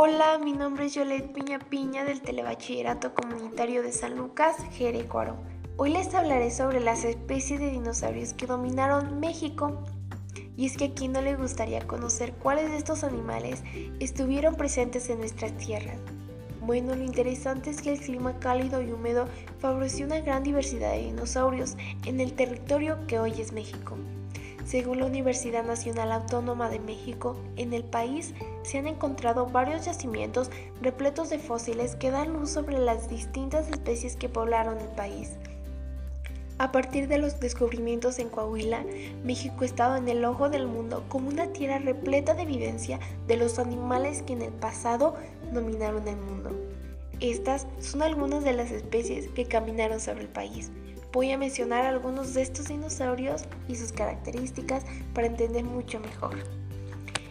Hola, mi nombre es Yolet Piña Piña del Telebachillerato Comunitario de San Lucas, Jerecuaro. Hoy les hablaré sobre las especies de dinosaurios que dominaron México. Y es que a quién no le gustaría conocer cuáles de estos animales estuvieron presentes en nuestras tierras. Bueno, lo interesante es que el clima cálido y húmedo favoreció una gran diversidad de dinosaurios en el territorio que hoy es México. Según la Universidad Nacional Autónoma de México, en el país se han encontrado varios yacimientos repletos de fósiles que dan luz sobre las distintas especies que poblaron el país. A partir de los descubrimientos en Coahuila, México estado en el ojo del mundo como una tierra repleta de evidencia de los animales que en el pasado dominaron el mundo. Estas son algunas de las especies que caminaron sobre el país. Voy a mencionar algunos de estos dinosaurios y sus características para entender mucho mejor.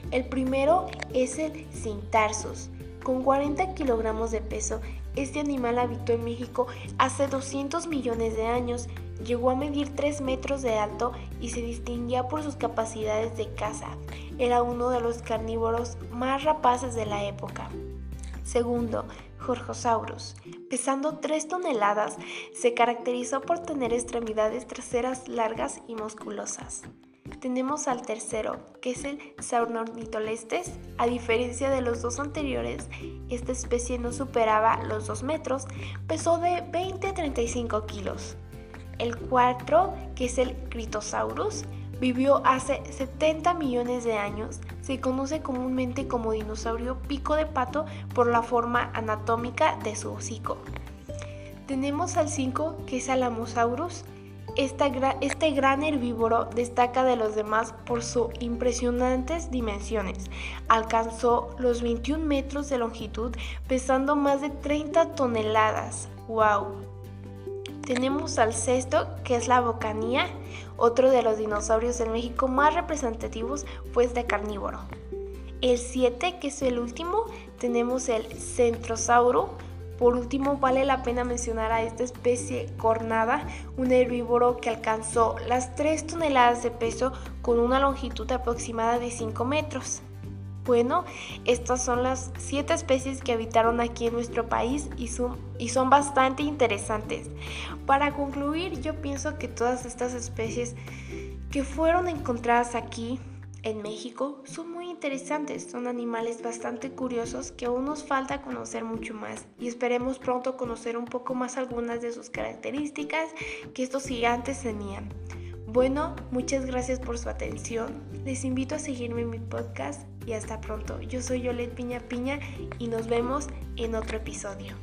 El primero es el Cintarsus. Con 40 kilogramos de peso, este animal habitó en México hace 200 millones de años, llegó a medir 3 metros de alto y se distinguía por sus capacidades de caza. Era uno de los carnívoros más rapaces de la época. Segundo, Pesando 3 toneladas, se caracterizó por tener extremidades traseras largas y musculosas. Tenemos al tercero, que es el Saurornitolestes. A diferencia de los dos anteriores, esta especie no superaba los 2 metros, pesó de 20 a 35 kilos. El cuarto, que es el Critosaurus, vivió hace 70 millones de años. Se conoce comúnmente como dinosaurio pico de pato por la forma anatómica de su hocico. Tenemos al 5 que es Alamosaurus. este gran herbívoro destaca de los demás por sus impresionantes dimensiones. Alcanzó los 21 metros de longitud pesando más de 30 toneladas. ¡Wow! Tenemos al sexto, que es la bocanía, otro de los dinosaurios en México más representativos, pues de carnívoro. El 7, que es el último, tenemos el centrosauro. Por último, vale la pena mencionar a esta especie cornada, un herbívoro que alcanzó las 3 toneladas de peso con una longitud aproximada de 5 metros. Bueno, estas son las siete especies que habitaron aquí en nuestro país y son, y son bastante interesantes. Para concluir, yo pienso que todas estas especies que fueron encontradas aquí en México son muy interesantes, son animales bastante curiosos que aún nos falta conocer mucho más y esperemos pronto conocer un poco más algunas de sus características que estos gigantes tenían. Bueno, muchas gracias por su atención. Les invito a seguirme en mi podcast y hasta pronto. Yo soy Yolet Piña Piña y nos vemos en otro episodio.